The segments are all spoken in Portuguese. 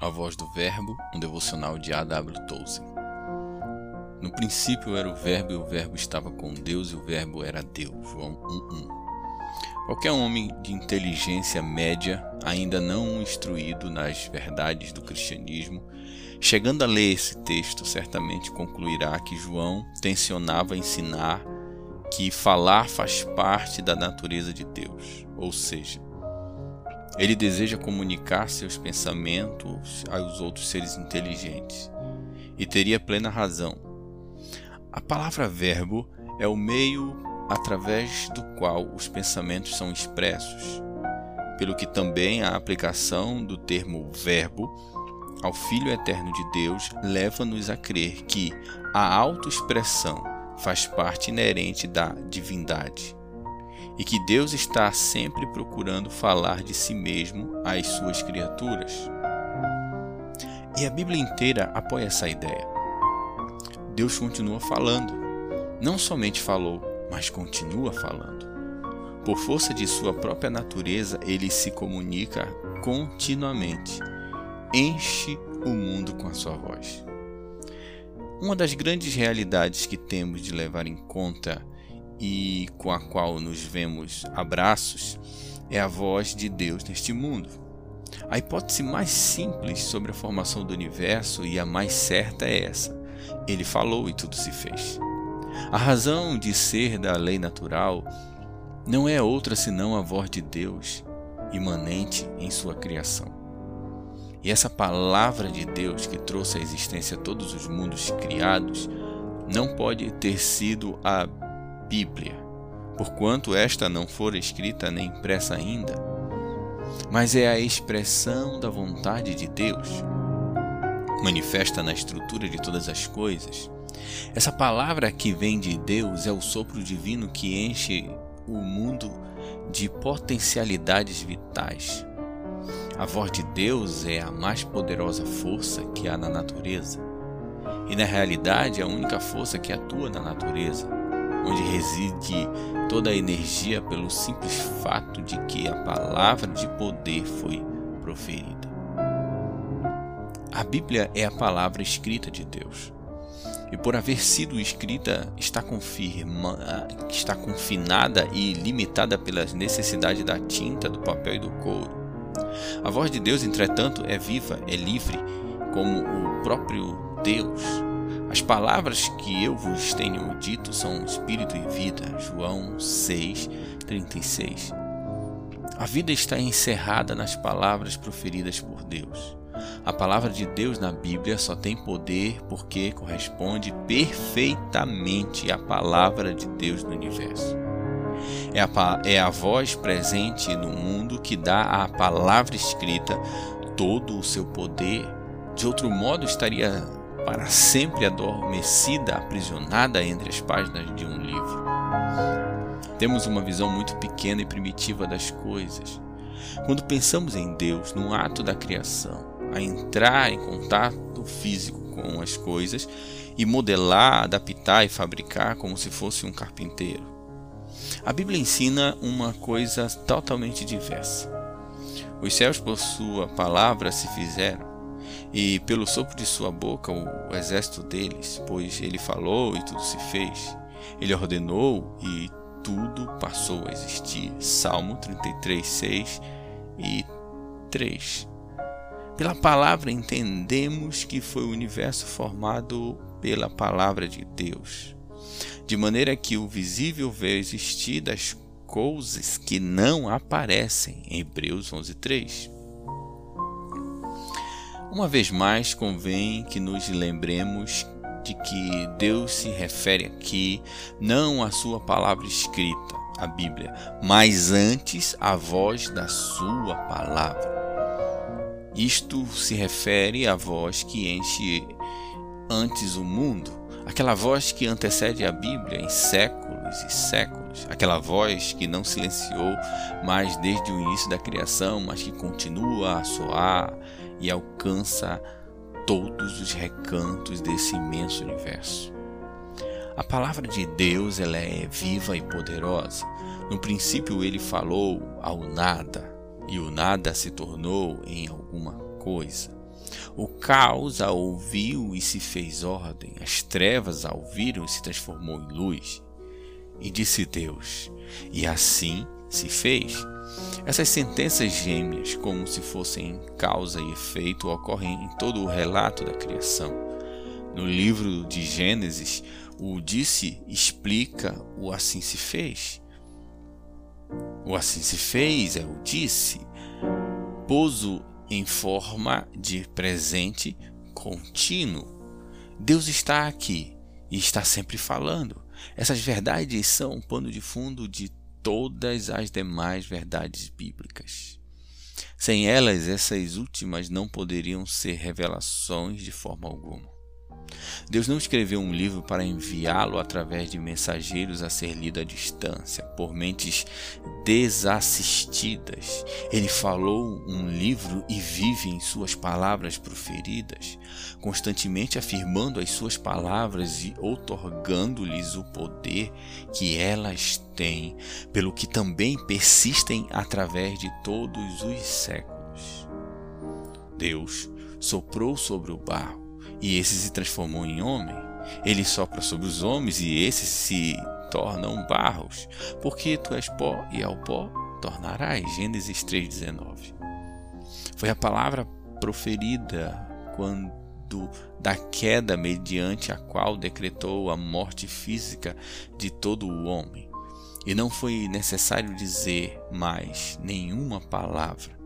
A Voz do Verbo, um devocional de A.W. Tolkien. No princípio era o Verbo, e o Verbo estava com Deus, e o Verbo era Deus. João 1.1. Qualquer homem de inteligência média, ainda não instruído nas verdades do cristianismo, chegando a ler esse texto, certamente concluirá que João tensionava ensinar que falar faz parte da natureza de Deus, ou seja, ele deseja comunicar seus pensamentos aos outros seres inteligentes e teria plena razão. A palavra verbo é o meio através do qual os pensamentos são expressos, pelo que também a aplicação do termo verbo ao Filho Eterno de Deus leva-nos a crer que a autoexpressão faz parte inerente da divindade e que Deus está sempre procurando falar de si mesmo às suas criaturas. E a Bíblia inteira apoia essa ideia. Deus continua falando. Não somente falou, mas continua falando. Por força de sua própria natureza, ele se comunica continuamente. Enche o mundo com a sua voz. Uma das grandes realidades que temos de levar em conta e com a qual nos vemos abraços é a voz de Deus neste mundo. A hipótese mais simples sobre a formação do universo e a mais certa é essa: ele falou e tudo se fez. A razão de ser da lei natural não é outra senão a voz de Deus imanente em sua criação. E essa palavra de Deus que trouxe à existência todos os mundos criados não pode ter sido a Bíblia, porquanto esta não for escrita nem impressa ainda, mas é a expressão da vontade de Deus, manifesta na estrutura de todas as coisas. Essa palavra que vem de Deus é o sopro divino que enche o mundo de potencialidades vitais. A voz de Deus é a mais poderosa força que há na natureza. E na realidade, é a única força que atua na natureza onde reside toda a energia pelo simples fato de que a palavra de poder foi proferida. A Bíblia é a palavra escrita de Deus. E por haver sido escrita, está, confirma, está confinada e limitada pelas necessidades da tinta, do papel e do couro. A voz de Deus, entretanto, é viva, é livre, como o próprio Deus as palavras que eu vos tenho dito são espírito e vida. João 6, 36. A vida está encerrada nas palavras proferidas por Deus. A palavra de Deus na Bíblia só tem poder porque corresponde perfeitamente à palavra de Deus no universo. É a, é a voz presente no mundo que dá à palavra escrita todo o seu poder. De outro modo, estaria para sempre adormecida, aprisionada entre as páginas de um livro. Temos uma visão muito pequena e primitiva das coisas. Quando pensamos em Deus, no ato da criação, a entrar em contato físico com as coisas e modelar, adaptar e fabricar como se fosse um carpinteiro. A Bíblia ensina uma coisa totalmente diversa. Os céus, por sua palavra, se fizeram e pelo sopro de sua boca o exército deles, pois ele falou e tudo se fez. Ele ordenou e tudo passou a existir. Salmo 33, 6 e 3. Pela palavra entendemos que foi o universo formado pela palavra de Deus, de maneira que o visível veio existir das coisas que não aparecem. Hebreus 11, 3. Uma vez mais, convém que nos lembremos de que Deus se refere aqui não à sua palavra escrita, a Bíblia, mas antes à voz da sua palavra. Isto se refere à voz que enche antes o mundo, aquela voz que antecede a Bíblia em séculos e séculos, aquela voz que não silenciou mais desde o início da criação, mas que continua a soar e alcança todos os recantos desse imenso universo. A palavra de Deus ela é viva e poderosa. No princípio ele falou ao nada, e o nada se tornou em alguma coisa. O caos a ouviu e se fez ordem, as trevas a ouviram e se transformou em luz. E disse Deus, e assim se fez. Essas sentenças gêmeas, como se fossem causa e efeito, ocorrem em todo o relato da criação. No livro de Gênesis, o disse explica o assim se fez. O assim se fez é o disse, pôs-o em forma de presente contínuo. Deus está aqui e está sempre falando. Essas verdades são o pano de fundo de todas as demais verdades bíblicas. Sem elas, essas últimas não poderiam ser revelações de forma alguma. Deus não escreveu um livro para enviá-lo através de mensageiros a ser lido à distância, por mentes desassistidas. Ele falou um livro e vive em suas palavras proferidas, constantemente afirmando as suas palavras e outorgando-lhes o poder que elas têm, pelo que também persistem através de todos os séculos. Deus soprou sobre o barro e esse se transformou em homem. Ele sopra sobre os homens e esses se tornam barros, porque tu és pó e ao pó tornarás. Gênesis 3:19. Foi a palavra proferida quando da queda mediante a qual decretou a morte física de todo o homem. E não foi necessário dizer mais nenhuma palavra.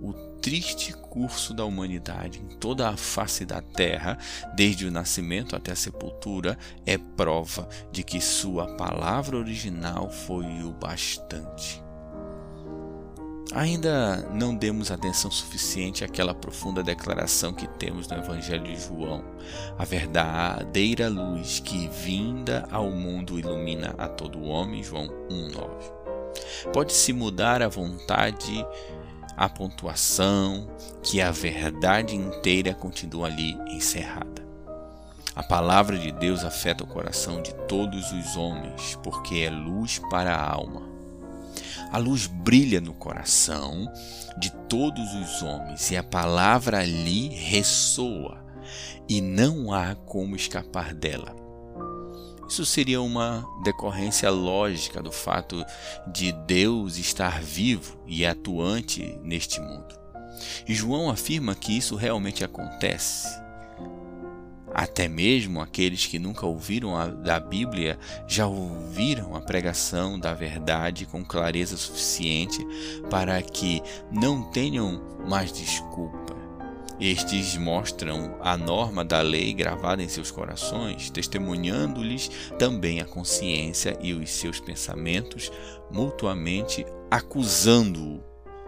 O triste curso da humanidade em toda a face da terra, desde o nascimento até a sepultura, é prova de que sua palavra original foi o bastante. Ainda não demos atenção suficiente àquela profunda declaração que temos no Evangelho de João, a verdadeira luz que, vinda ao mundo, ilumina a todo homem, João 1,9. Pode-se mudar a vontade a pontuação, que a verdade inteira continua ali encerrada. A palavra de Deus afeta o coração de todos os homens, porque é luz para a alma. A luz brilha no coração de todos os homens e a palavra ali ressoa, e não há como escapar dela. Isso seria uma decorrência lógica do fato de Deus estar vivo e atuante neste mundo. E João afirma que isso realmente acontece. Até mesmo aqueles que nunca ouviram a, da Bíblia já ouviram a pregação da verdade com clareza suficiente para que não tenham mais desculpa estes mostram a norma da lei gravada em seus corações, testemunhando-lhes também a consciência e os seus pensamentos, mutuamente acusando-o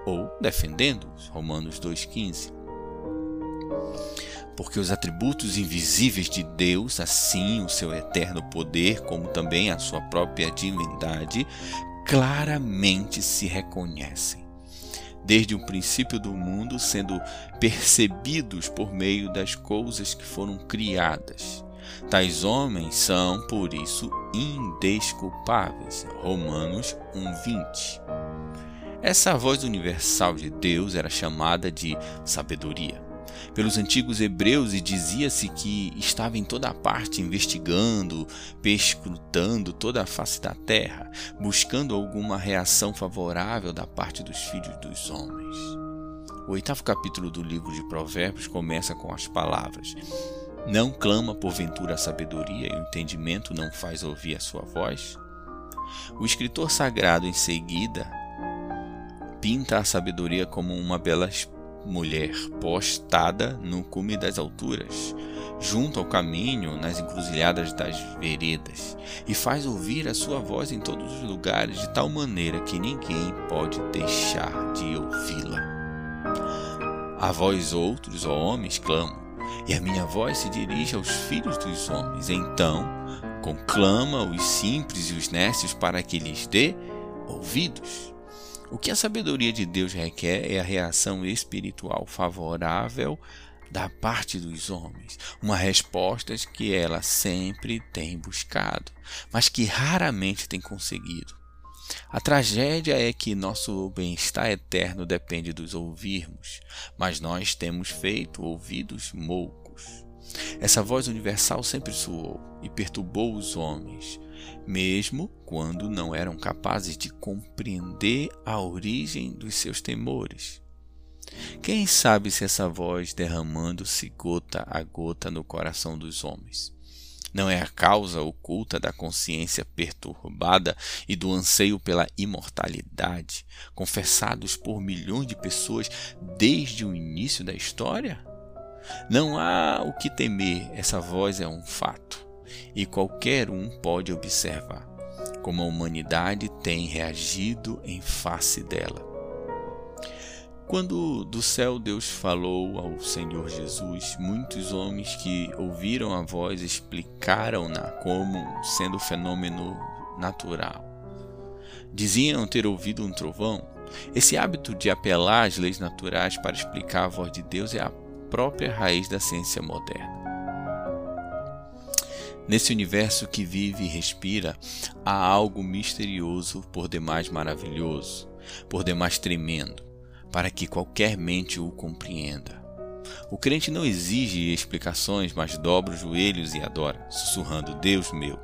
ou defendendo-o. Romanos 2,15. Porque os atributos invisíveis de Deus, assim o seu eterno poder, como também a sua própria divindade, claramente se reconhecem desde o princípio do mundo, sendo percebidos por meio das coisas que foram criadas. Tais homens são, por isso, indesculpáveis. Romanos 1:20. Essa voz universal de Deus era chamada de sabedoria pelos antigos hebreus e dizia-se que estava em toda parte investigando, perscrutando toda a face da terra, buscando alguma reação favorável da parte dos filhos dos homens. O oitavo capítulo do livro de Provérbios começa com as palavras: Não clama porventura a sabedoria e o entendimento não faz ouvir a sua voz? O escritor sagrado, em seguida, pinta a sabedoria como uma bela mulher postada no cume das alturas, junto ao caminho, nas encruzilhadas das veredas, e faz ouvir a sua voz em todos os lugares, de tal maneira que ninguém pode deixar de ouvi-la. A vós outros, ó homens, clamo, e a minha voz se dirige aos filhos dos homens. Então, conclama os simples e os nécios para que lhes dê ouvidos. O que a sabedoria de Deus requer é a reação espiritual favorável da parte dos homens, uma resposta que ela sempre tem buscado, mas que raramente tem conseguido. A tragédia é que nosso bem-estar eterno depende dos ouvirmos, mas nós temos feito ouvidos moucos. Essa voz universal sempre soou e perturbou os homens, mesmo quando não eram capazes de compreender a origem dos seus temores. Quem sabe se essa voz derramando-se gota a gota no coração dos homens não é a causa oculta da consciência perturbada e do anseio pela imortalidade, confessados por milhões de pessoas desde o início da história? Não há o que temer, essa voz é um fato, e qualquer um pode observar como a humanidade tem reagido em face dela. Quando do céu Deus falou ao Senhor Jesus, muitos homens que ouviram a voz explicaram-na como sendo fenômeno natural. Diziam ter ouvido um trovão. Esse hábito de apelar às leis naturais para explicar a voz de Deus é a própria raiz da ciência moderna. Nesse universo que vive e respira, há algo misterioso, por demais maravilhoso, por demais tremendo para que qualquer mente o compreenda. O crente não exige explicações, mas dobra os joelhos e adora, sussurrando: Deus meu.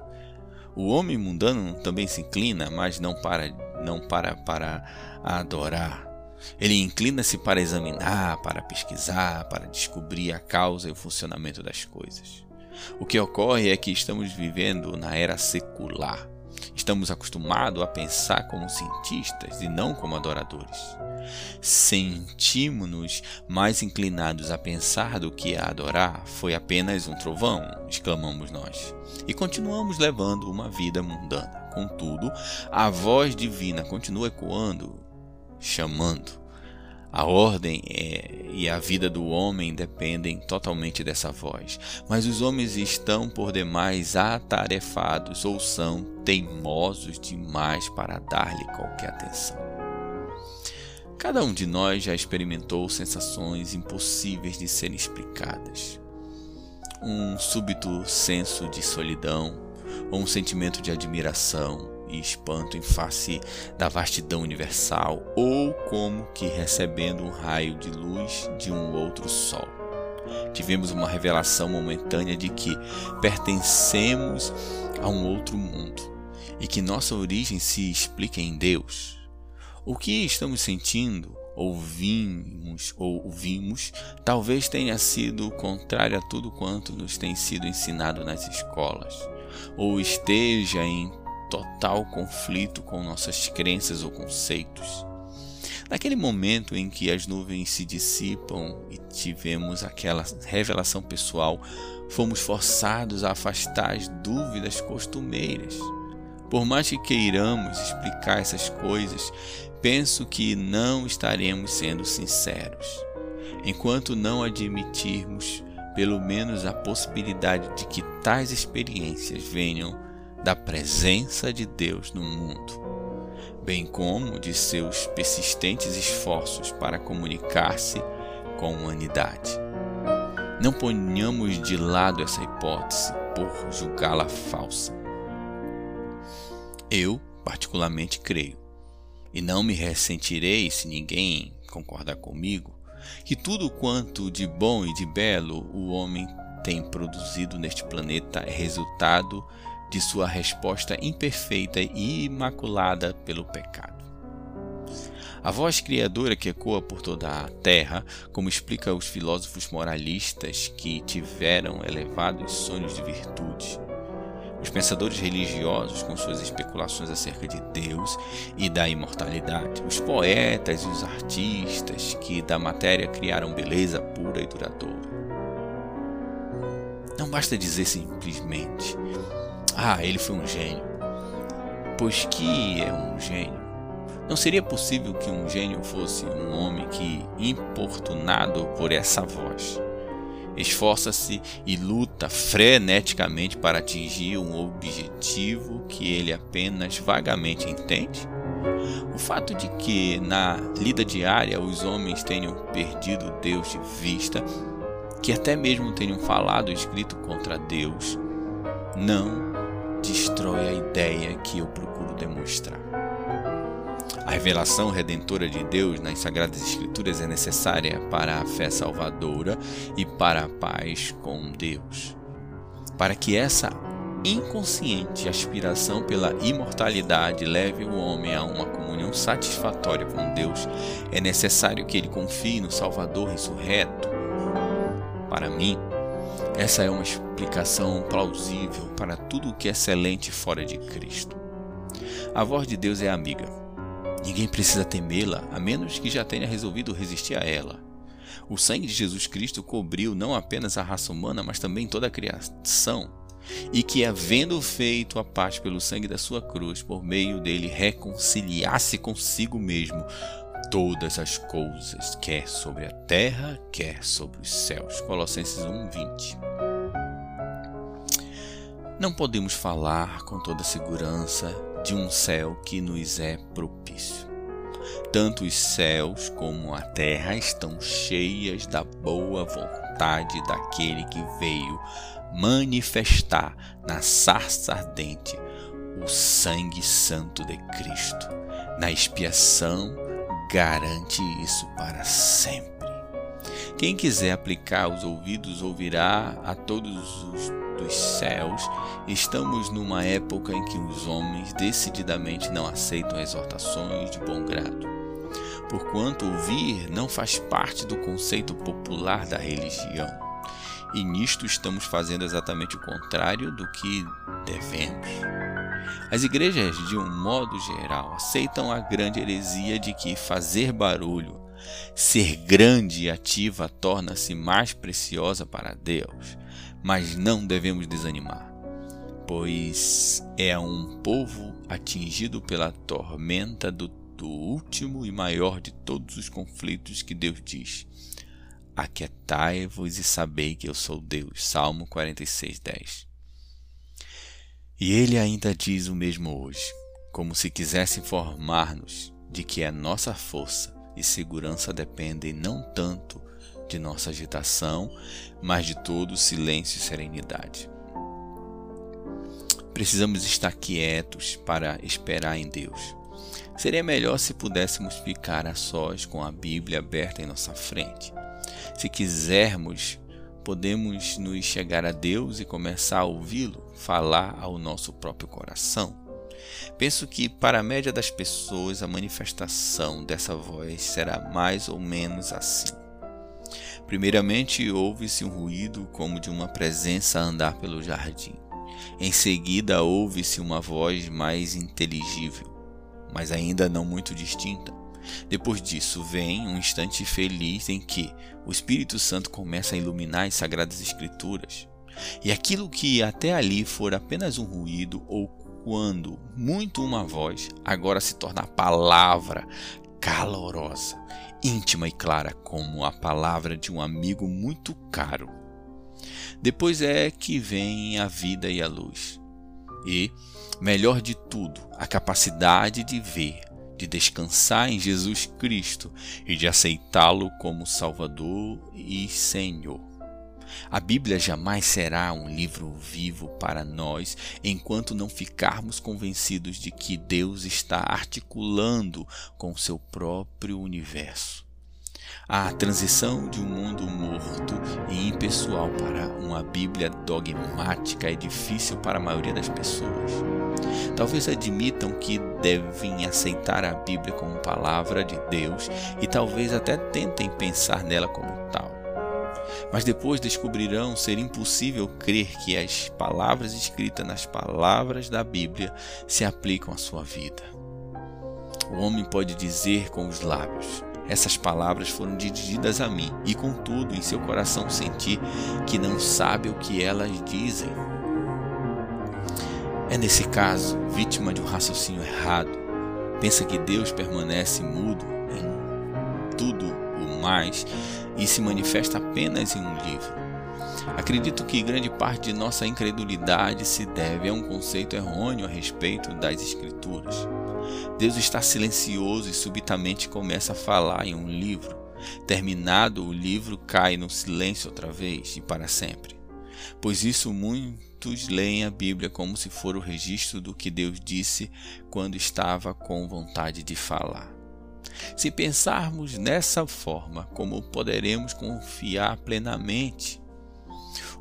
O homem mundano também se inclina, mas não para, não para para adorar. Ele inclina-se para examinar, para pesquisar, para descobrir a causa e o funcionamento das coisas. O que ocorre é que estamos vivendo na era secular. Estamos acostumados a pensar como cientistas e não como adoradores. Sentimos-nos mais inclinados a pensar do que a adorar. Foi apenas um trovão, exclamamos nós. E continuamos levando uma vida mundana. Contudo, a voz divina continua ecoando, chamando. A ordem é, e a vida do homem dependem totalmente dessa voz, mas os homens estão por demais atarefados ou são teimosos demais para dar-lhe qualquer atenção. Cada um de nós já experimentou sensações impossíveis de serem explicadas. Um súbito senso de solidão ou um sentimento de admiração e espanto em face da vastidão universal, ou como que recebendo um raio de luz de um outro sol. Tivemos uma revelação momentânea de que pertencemos a um outro mundo e que nossa origem se explica em Deus. O que estamos sentindo, ouvimos ou ouvimos, talvez tenha sido contrário a tudo quanto nos tem sido ensinado nas escolas, ou esteja em total conflito com nossas crenças ou conceitos. Naquele momento em que as nuvens se dissipam e tivemos aquela revelação pessoal, fomos forçados a afastar as dúvidas costumeiras. Por mais que queiramos explicar essas coisas, penso que não estaremos sendo sinceros. Enquanto não admitirmos pelo menos a possibilidade de que tais experiências venham da presença de Deus no mundo, bem como de seus persistentes esforços para comunicar-se com a humanidade. Não ponhamos de lado essa hipótese por julgá-la falsa. Eu, particularmente, creio, e não me ressentirei se ninguém concordar comigo, que tudo quanto de bom e de belo o homem tem produzido neste planeta é resultado de sua resposta imperfeita e imaculada pelo pecado. A voz criadora que ecoa por toda a terra, como explica os filósofos moralistas que tiveram elevados sonhos de virtude, os pensadores religiosos com suas especulações acerca de Deus e da imortalidade, os poetas e os artistas que da matéria criaram beleza pura e duradoura. Não basta dizer simplesmente ah, ele foi um gênio. Pois que é um gênio? Não seria possível que um gênio fosse um homem que, importunado por essa voz, esforça-se e luta freneticamente para atingir um objetivo que ele apenas vagamente entende? O fato de que na lida diária os homens tenham perdido Deus de vista, que até mesmo tenham falado e escrito contra Deus, não destrói a ideia que eu procuro demonstrar. revelação redentora de Deus nas Sagradas Escrituras é necessária para a fé salvadora e para a paz com Deus. Para que essa inconsciente aspiração pela imortalidade leve o homem a uma comunhão satisfatória com Deus, é necessário que ele confie no Salvador ressurreto. Para mim, essa é uma explicação plausível para tudo o que é excelente fora de Cristo. A voz de Deus é amiga. Ninguém precisa temê-la, a menos que já tenha resolvido resistir a ela. O sangue de Jesus Cristo cobriu não apenas a raça humana, mas também toda a criação e que, havendo feito a paz pelo sangue da sua cruz, por meio dele reconciliasse consigo mesmo todas as coisas, quer sobre a terra, quer sobre os céus. Colossenses 1:20. Não podemos falar com toda segurança de um céu que nos é propício. Tanto os céus como a terra estão cheias da boa vontade daquele que veio manifestar na sarça ardente o sangue santo de Cristo. Na expiação, garante isso para sempre. Quem quiser aplicar os ouvidos ouvirá a todos os dos céus. Estamos numa época em que os homens decididamente não aceitam exortações de bom grado. Porquanto ouvir não faz parte do conceito popular da religião e nisto estamos fazendo exatamente o contrário do que devemos. As igrejas, de um modo geral, aceitam a grande heresia de que fazer barulho, ser grande e ativa, torna-se mais preciosa para Deus, mas não devemos desanimar, pois é um povo atingido pela tormenta do, do último e maior de todos os conflitos que Deus diz Aquietai-vos e sabei que eu sou Deus. Salmo 46, 10. E ele ainda diz o mesmo hoje, como se quisesse informar-nos de que a nossa força e segurança dependem não tanto de nossa agitação, mas de todo silêncio e serenidade. Precisamos estar quietos para esperar em Deus. Seria melhor se pudéssemos ficar a sós com a Bíblia aberta em nossa frente se quisermos, podemos nos chegar a Deus e começar a ouvi-lo falar ao nosso próprio coração. Penso que, para a média das pessoas, a manifestação dessa voz será mais ou menos assim. Primeiramente, ouve-se um ruído como de uma presença a andar pelo jardim. Em seguida, ouve-se uma voz mais inteligível, mas ainda não muito distinta. Depois disso, vem um instante feliz em que o Espírito Santo começa a iluminar as Sagradas Escrituras. E aquilo que até ali for apenas um ruído ou quando muito uma voz, agora se torna palavra calorosa, íntima e clara como a palavra de um amigo muito caro. Depois é que vem a vida e a luz. E, melhor de tudo, a capacidade de ver de descansar em Jesus Cristo e de aceitá-lo como Salvador e Senhor. A Bíblia jamais será um livro vivo para nós enquanto não ficarmos convencidos de que Deus está articulando com o seu próprio universo. A transição de um mundo morto e impessoal para uma Bíblia dogmática é difícil para a maioria das pessoas. Talvez admitam que devem aceitar a Bíblia como palavra de Deus e talvez até tentem pensar nela como tal. Mas depois descobrirão ser impossível crer que as palavras escritas nas palavras da Bíblia se aplicam à sua vida. O homem pode dizer com os lábios: essas palavras foram dirigidas a mim, e contudo em seu coração sentir que não sabe o que elas dizem. É nesse caso vítima de um raciocínio errado. Pensa que Deus permanece mudo em tudo o mais e se manifesta apenas em um livro. Acredito que grande parte de nossa incredulidade se deve a um conceito errôneo a respeito das Escrituras. Deus está silencioso e subitamente começa a falar em um livro. Terminado o livro, cai no silêncio outra vez e para sempre. pois isso muitos leem a Bíblia como se for o registro do que Deus disse quando estava com vontade de falar. Se pensarmos dessa forma, como poderemos confiar plenamente?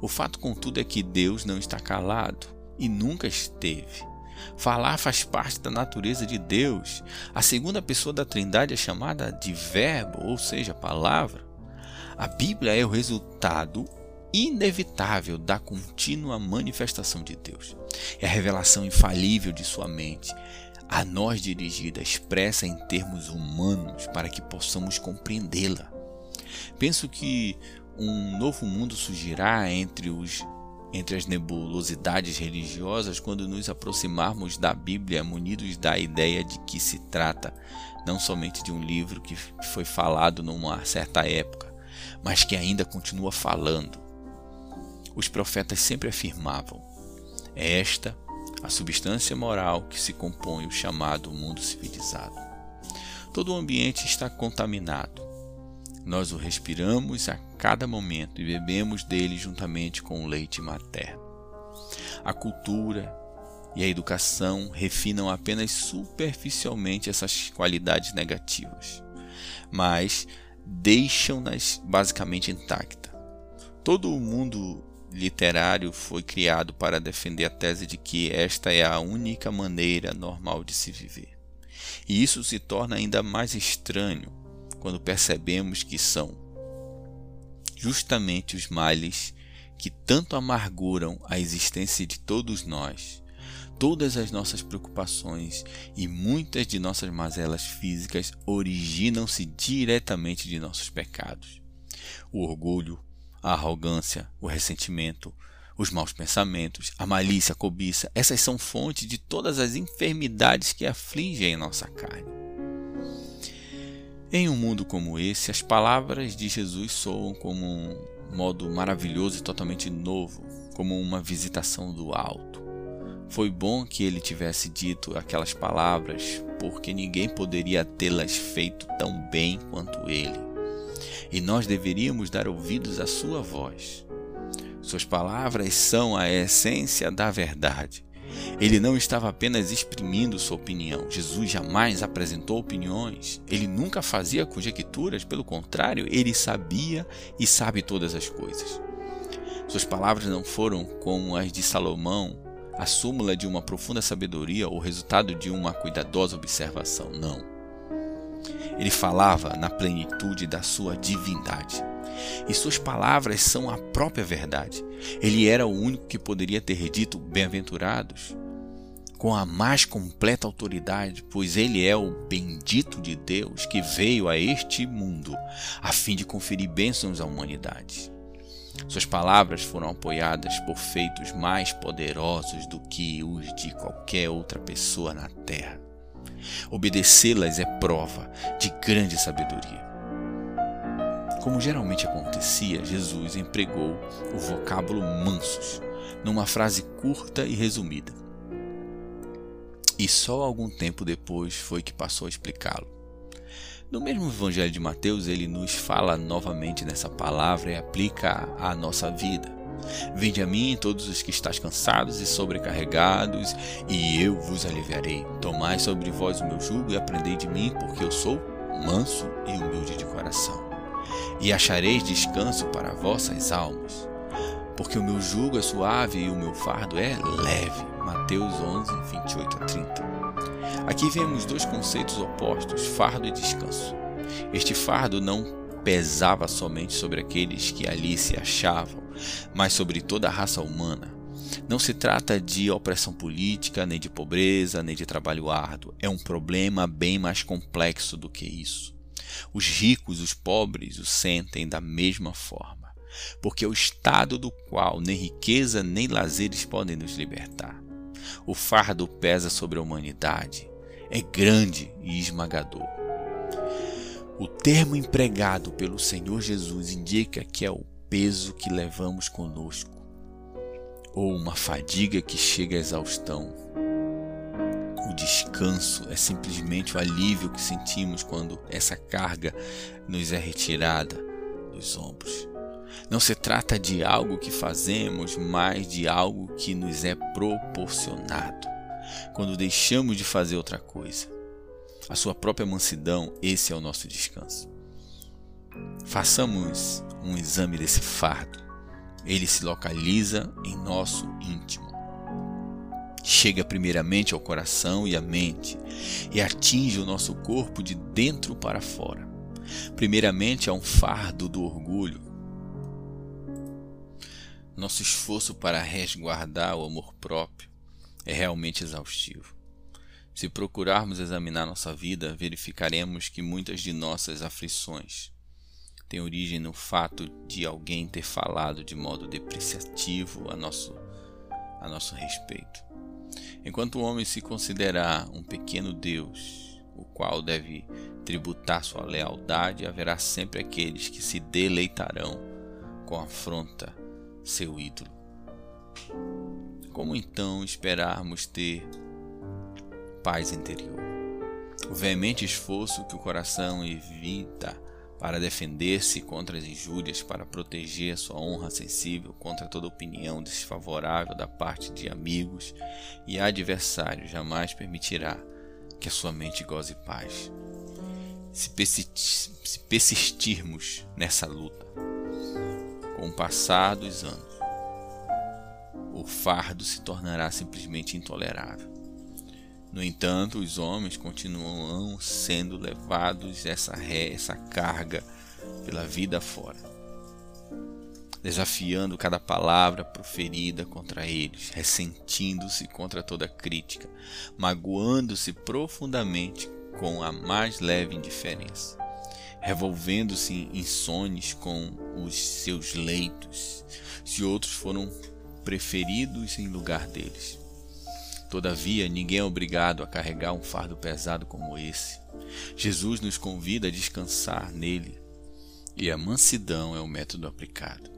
O fato, contudo, é que Deus não está calado e nunca esteve. Falar faz parte da natureza de Deus. A segunda pessoa da Trindade é chamada de Verbo, ou seja, palavra. A Bíblia é o resultado inevitável da contínua manifestação de Deus. É a revelação infalível de sua mente, a nós dirigida, expressa em termos humanos para que possamos compreendê-la. Penso que um novo mundo surgirá entre os entre as nebulosidades religiosas quando nos aproximarmos da Bíblia munidos da ideia de que se trata não somente de um livro que foi falado numa certa época, mas que ainda continua falando. Os profetas sempre afirmavam: é esta a substância moral que se compõe o chamado mundo civilizado. Todo o ambiente está contaminado. Nós o respiramos a cada momento e bebemos dele juntamente com o leite materno. A cultura e a educação refinam apenas superficialmente essas qualidades negativas, mas deixam-nas basicamente intactas. Todo o mundo literário foi criado para defender a tese de que esta é a única maneira normal de se viver. E isso se torna ainda mais estranho quando percebemos que são justamente os males que tanto amarguram a existência de todos nós, todas as nossas preocupações e muitas de nossas mazelas físicas originam-se diretamente de nossos pecados. O orgulho, a arrogância, o ressentimento, os maus pensamentos, a malícia, a cobiça, essas são fontes de todas as enfermidades que afligem nossa carne. Em um mundo como esse, as palavras de Jesus soam como um modo maravilhoso e totalmente novo, como uma visitação do alto. Foi bom que ele tivesse dito aquelas palavras, porque ninguém poderia tê-las feito tão bem quanto ele. E nós deveríamos dar ouvidos à sua voz. Suas palavras são a essência da verdade. Ele não estava apenas exprimindo sua opinião. Jesus jamais apresentou opiniões. Ele nunca fazia conjecturas, pelo contrário, ele sabia e sabe todas as coisas. Suas palavras não foram como as de Salomão, a súmula de uma profunda sabedoria ou resultado de uma cuidadosa observação. Não. Ele falava na plenitude da sua divindade e suas palavras são a própria verdade. Ele era o único que poderia ter dito bem-aventurados com a mais completa autoridade, pois ele é o bendito de Deus que veio a este mundo a fim de conferir bênçãos à humanidade. Suas palavras foram apoiadas por feitos mais poderosos do que os de qualquer outra pessoa na terra. Obedecê-las é prova de grande sabedoria. Como geralmente acontecia, Jesus empregou o vocábulo mansos numa frase curta e resumida. E só algum tempo depois foi que passou a explicá-lo. No mesmo Evangelho de Mateus, ele nos fala novamente nessa palavra e aplica à nossa vida. Vinde a mim todos os que estáis cansados e sobrecarregados, e eu vos aliviarei. Tomai sobre vós o meu jugo e aprendei de mim, porque eu sou manso e humilde de coração e achareis descanso para vossas almas. Porque o meu jugo é suave e o meu fardo é leve. Mateus 11, 28 a 30. Aqui vemos dois conceitos opostos, fardo e descanso. Este fardo não pesava somente sobre aqueles que ali se achavam, mas sobre toda a raça humana. Não se trata de opressão política, nem de pobreza, nem de trabalho árduo. É um problema bem mais complexo do que isso. Os ricos, os pobres o sentem da mesma forma, porque é o estado do qual nem riqueza nem lazeres podem nos libertar. O fardo pesa sobre a humanidade, é grande e esmagador. O termo empregado pelo Senhor Jesus indica que é o peso que levamos conosco, ou uma fadiga que chega à exaustão, o descanso é simplesmente o alívio que sentimos quando essa carga nos é retirada dos ombros. Não se trata de algo que fazemos, mas de algo que nos é proporcionado. Quando deixamos de fazer outra coisa, a sua própria mansidão, esse é o nosso descanso. Façamos um exame desse fardo. Ele se localiza em nosso íntimo. Chega primeiramente ao coração e à mente e atinge o nosso corpo de dentro para fora. Primeiramente é um fardo do orgulho. Nosso esforço para resguardar o amor próprio é realmente exaustivo. Se procurarmos examinar nossa vida, verificaremos que muitas de nossas aflições têm origem no fato de alguém ter falado de modo depreciativo a nosso, a nosso respeito. Enquanto o homem se considerar um pequeno Deus, o qual deve tributar sua lealdade, haverá sempre aqueles que se deleitarão com afronta seu ídolo. Como então esperarmos ter paz interior? O veemente esforço que o coração evita para defender-se contra as injúrias, para proteger sua honra sensível contra toda opinião desfavorável da parte de amigos e adversários, jamais permitirá que a sua mente goze paz. Se persistirmos nessa luta, com o passar dos anos, o fardo se tornará simplesmente intolerável. No entanto, os homens continuam sendo levados essa ré, essa carga pela vida fora, desafiando cada palavra proferida contra eles, ressentindo-se contra toda crítica, magoando-se profundamente com a mais leve indiferença, revolvendo-se em sonhos com os seus leitos, se outros foram preferidos em lugar deles Todavia, ninguém é obrigado a carregar um fardo pesado como esse. Jesus nos convida a descansar nele, e a mansidão é o método aplicado.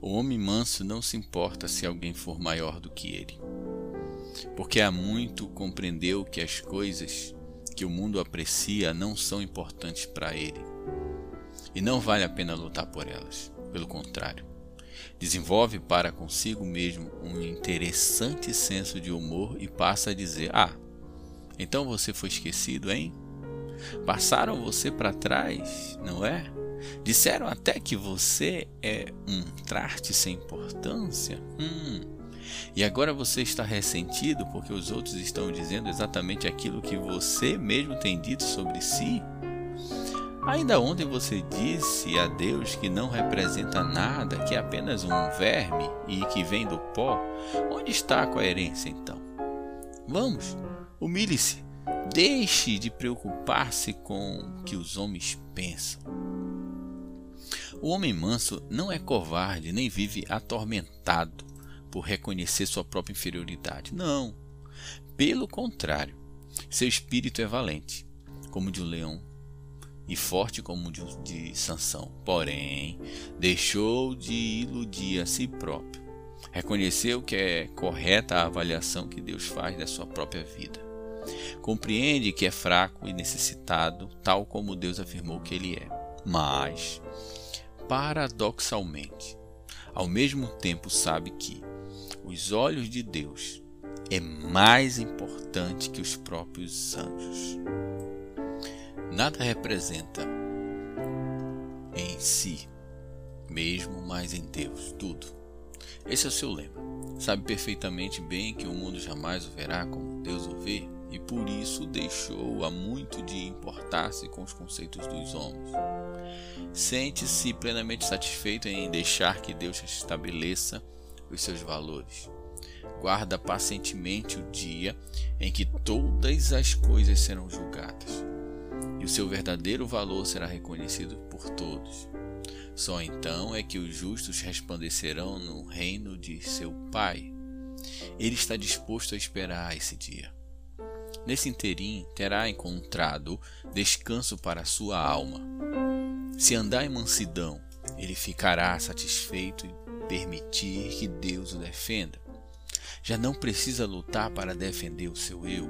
O homem manso não se importa se alguém for maior do que ele, porque há muito compreendeu que as coisas que o mundo aprecia não são importantes para ele, e não vale a pena lutar por elas. Pelo contrário, Desenvolve para consigo mesmo um interessante senso de humor e passa a dizer: Ah, então você foi esquecido, hein? Passaram você para trás, não é? Disseram até que você é um traste sem importância. Hum. E agora você está ressentido porque os outros estão dizendo exatamente aquilo que você mesmo tem dito sobre si? Ainda ontem você disse a Deus que não representa nada, que é apenas um verme e que vem do pó. Onde está a coerência então? Vamos, humilhe-se. Deixe de preocupar-se com o que os homens pensam. O homem manso não é covarde nem vive atormentado por reconhecer sua própria inferioridade. Não. Pelo contrário, seu espírito é valente, como o de um leão e forte como de, de Sansão. Porém, deixou de iludir a si próprio. Reconheceu que é correta a avaliação que Deus faz da sua própria vida. Compreende que é fraco e necessitado, tal como Deus afirmou que ele é. Mas, paradoxalmente, ao mesmo tempo sabe que os olhos de Deus é mais importante que os próprios anjos. Nada representa em si mesmo, mas em Deus, tudo. Esse é o seu lema. Sabe perfeitamente bem que o mundo jamais o verá como Deus o vê, e por isso deixou a muito de importar-se com os conceitos dos homens. Sente-se plenamente satisfeito em deixar que Deus estabeleça os seus valores. Guarda pacientemente o dia em que todas as coisas serão julgadas e o seu verdadeiro valor será reconhecido por todos. Só então é que os justos resplandecerão no reino de seu Pai. Ele está disposto a esperar esse dia. Nesse interim terá encontrado descanso para sua alma. Se andar em mansidão, ele ficará satisfeito em permitir que Deus o defenda. Já não precisa lutar para defender o seu eu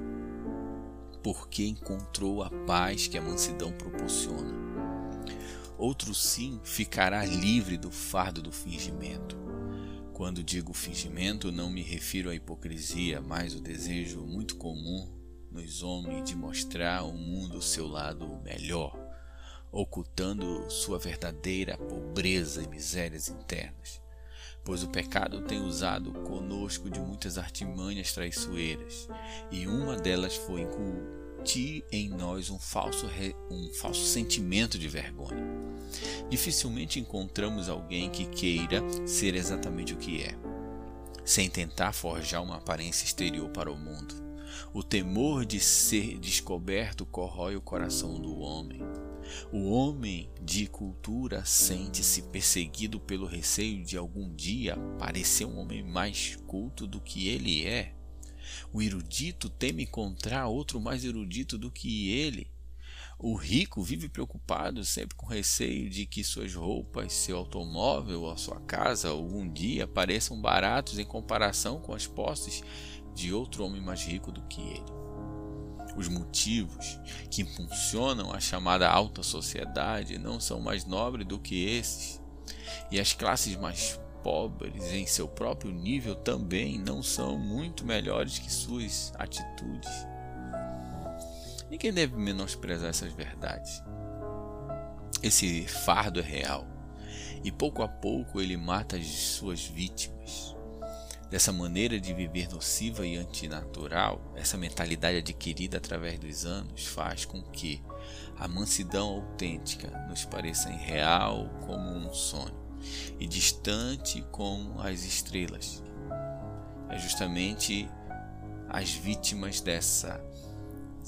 porque encontrou a paz que a mansidão proporciona. outro sim ficará livre do fardo do fingimento. Quando digo fingimento, não me refiro à hipocrisia, mas o desejo muito comum nos homens de mostrar ao mundo o seu lado melhor, ocultando sua verdadeira pobreza e misérias internas. Pois o pecado tem usado conosco de muitas artimanhas traiçoeiras, e uma delas foi incutir em nós um falso, um falso sentimento de vergonha. Dificilmente encontramos alguém que queira ser exatamente o que é, sem tentar forjar uma aparência exterior para o mundo. O temor de ser descoberto corrói o coração do homem. O homem de cultura sente-se perseguido pelo receio de algum dia parecer um homem mais culto do que ele é. O erudito teme encontrar outro mais erudito do que ele. O rico vive preocupado, sempre com receio de que suas roupas, seu automóvel ou sua casa algum dia pareçam baratos em comparação com as posses de outro homem mais rico do que ele. Os motivos que impulsionam a chamada alta sociedade não são mais nobres do que esses, e as classes mais pobres em seu próprio nível também não são muito melhores que suas atitudes. Ninguém deve menosprezar essas verdades. Esse fardo é real e pouco a pouco ele mata as suas vítimas. Dessa maneira de viver nociva e antinatural, essa mentalidade adquirida através dos anos faz com que a mansidão autêntica nos pareça irreal como um sonho e distante como as estrelas. É justamente as vítimas dessa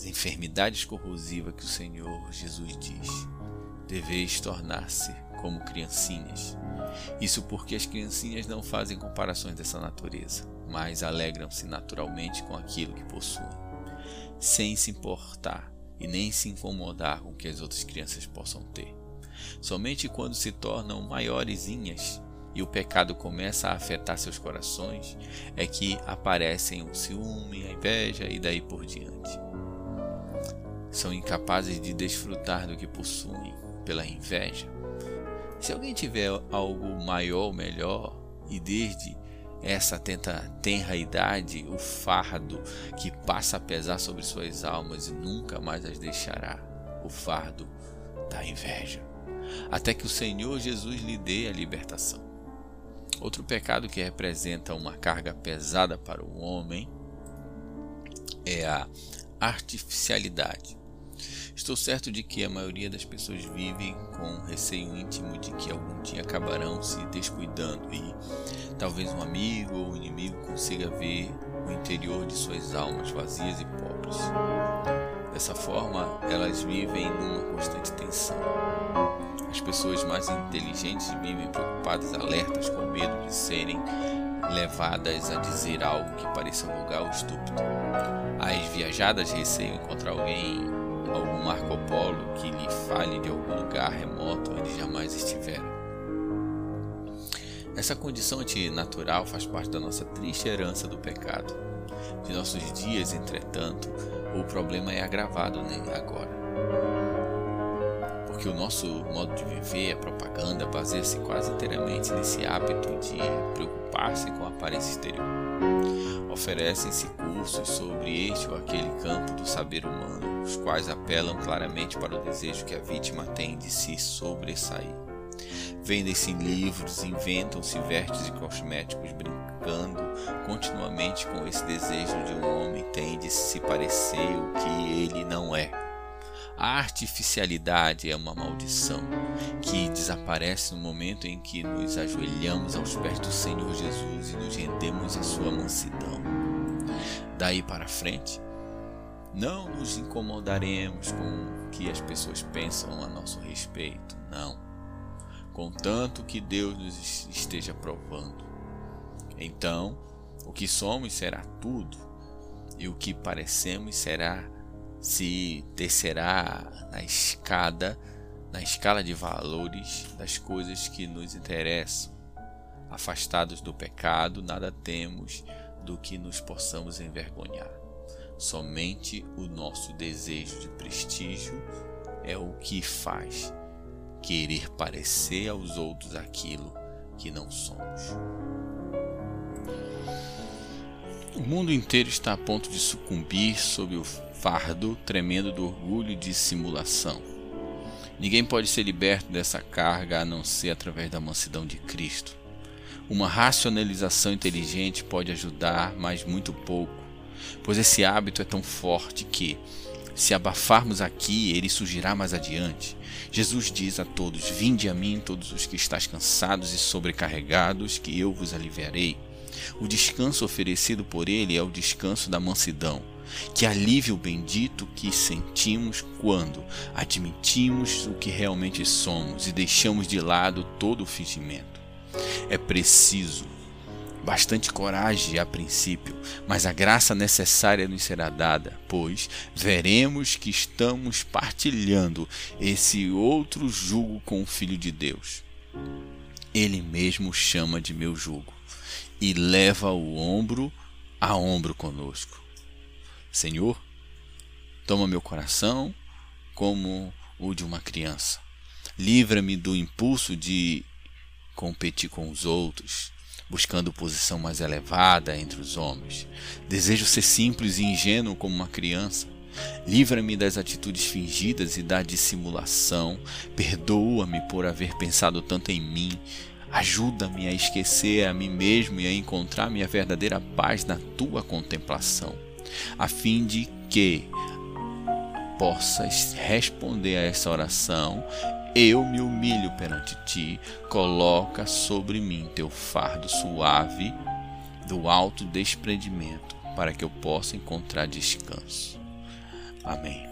enfermidades corrosivas que o Senhor Jesus diz: deveis tornar-se como criancinhas. Isso porque as criancinhas não fazem comparações dessa natureza, mas alegram-se naturalmente com aquilo que possuem, sem se importar e nem se incomodar com o que as outras crianças possam ter. Somente quando se tornam maiorzinhas e o pecado começa a afetar seus corações é que aparecem o ciúme, a inveja e daí por diante são incapazes de desfrutar do que possuem pela inveja. Se alguém tiver algo maior melhor, e desde essa tenta, tenra idade, o fardo que passa a pesar sobre suas almas e nunca mais as deixará, o fardo da inveja, até que o Senhor Jesus lhe dê a libertação. Outro pecado que representa uma carga pesada para o homem é a artificialidade. Estou certo de que a maioria das pessoas vivem com receio íntimo de que algum dia acabarão se descuidando e talvez um amigo ou inimigo consiga ver o interior de suas almas vazias e pobres. Dessa forma, elas vivem numa constante tensão. As pessoas mais inteligentes vivem preocupadas, alertas, com medo de serem levadas a dizer algo que pareça vulgar ou estúpido. As viajadas receiam encontrar alguém algum Marco Polo que lhe fale de algum lugar remoto onde jamais estiveram. Essa condição antinatural faz parte da nossa triste herança do pecado. De nossos dias, entretanto, o problema é agravado né, agora. Porque o nosso modo de viver, a propaganda, baseia-se quase inteiramente nesse hábito de preocupar-se com a aparência exterior. Oferecem-se cursos sobre este ou aquele campo do saber humano, os quais apelam claramente para o desejo que a vítima tem de se sobressair. Vendem-se livros, inventam-se vestes e cosméticos, brincando continuamente com esse desejo de um homem tem de se parecer o que ele não é. A artificialidade é uma maldição que desaparece no momento em que nos ajoelhamos aos pés do Senhor Jesus e nos rendemos à sua mansidão. Daí para frente, não nos incomodaremos com o que as pessoas pensam a nosso respeito, não. Contanto que Deus nos esteja provando. Então, o que somos será tudo, e o que parecemos será se descerá na escada, na escala de valores das coisas que nos interessam. Afastados do pecado, nada temos do que nos possamos envergonhar. Somente o nosso desejo de prestígio é o que faz querer parecer aos outros aquilo que não somos. O mundo inteiro está a ponto de sucumbir sob o fardo tremendo do orgulho e dissimulação. Ninguém pode ser liberto dessa carga a não ser através da mansidão de Cristo. Uma racionalização inteligente pode ajudar, mas muito pouco, pois esse hábito é tão forte que, se abafarmos aqui, ele surgirá mais adiante. Jesus diz a todos: Vinde a mim, todos os que estáis cansados e sobrecarregados, que eu vos aliviarei. O descanso oferecido por ele é o descanso da mansidão, que alivia o bendito que sentimos quando admitimos o que realmente somos e deixamos de lado todo o fingimento. É preciso bastante coragem a princípio, mas a graça necessária nos será dada, pois veremos que estamos partilhando esse outro jugo com o Filho de Deus. Ele mesmo chama de meu jugo e leva o ombro a ombro conosco. Senhor, toma meu coração como o de uma criança. Livra-me do impulso de competir com os outros, buscando posição mais elevada entre os homens. Desejo ser simples e ingênuo como uma criança. Livra-me das atitudes fingidas e da dissimulação. Perdoa-me por haver pensado tanto em mim. Ajuda-me a esquecer a mim mesmo e a encontrar minha verdadeira paz na tua contemplação a fim de que possas responder a essa oração. Eu me humilho perante ti, coloca sobre mim teu fardo suave do alto desprendimento, para que eu possa encontrar descanso. Amém.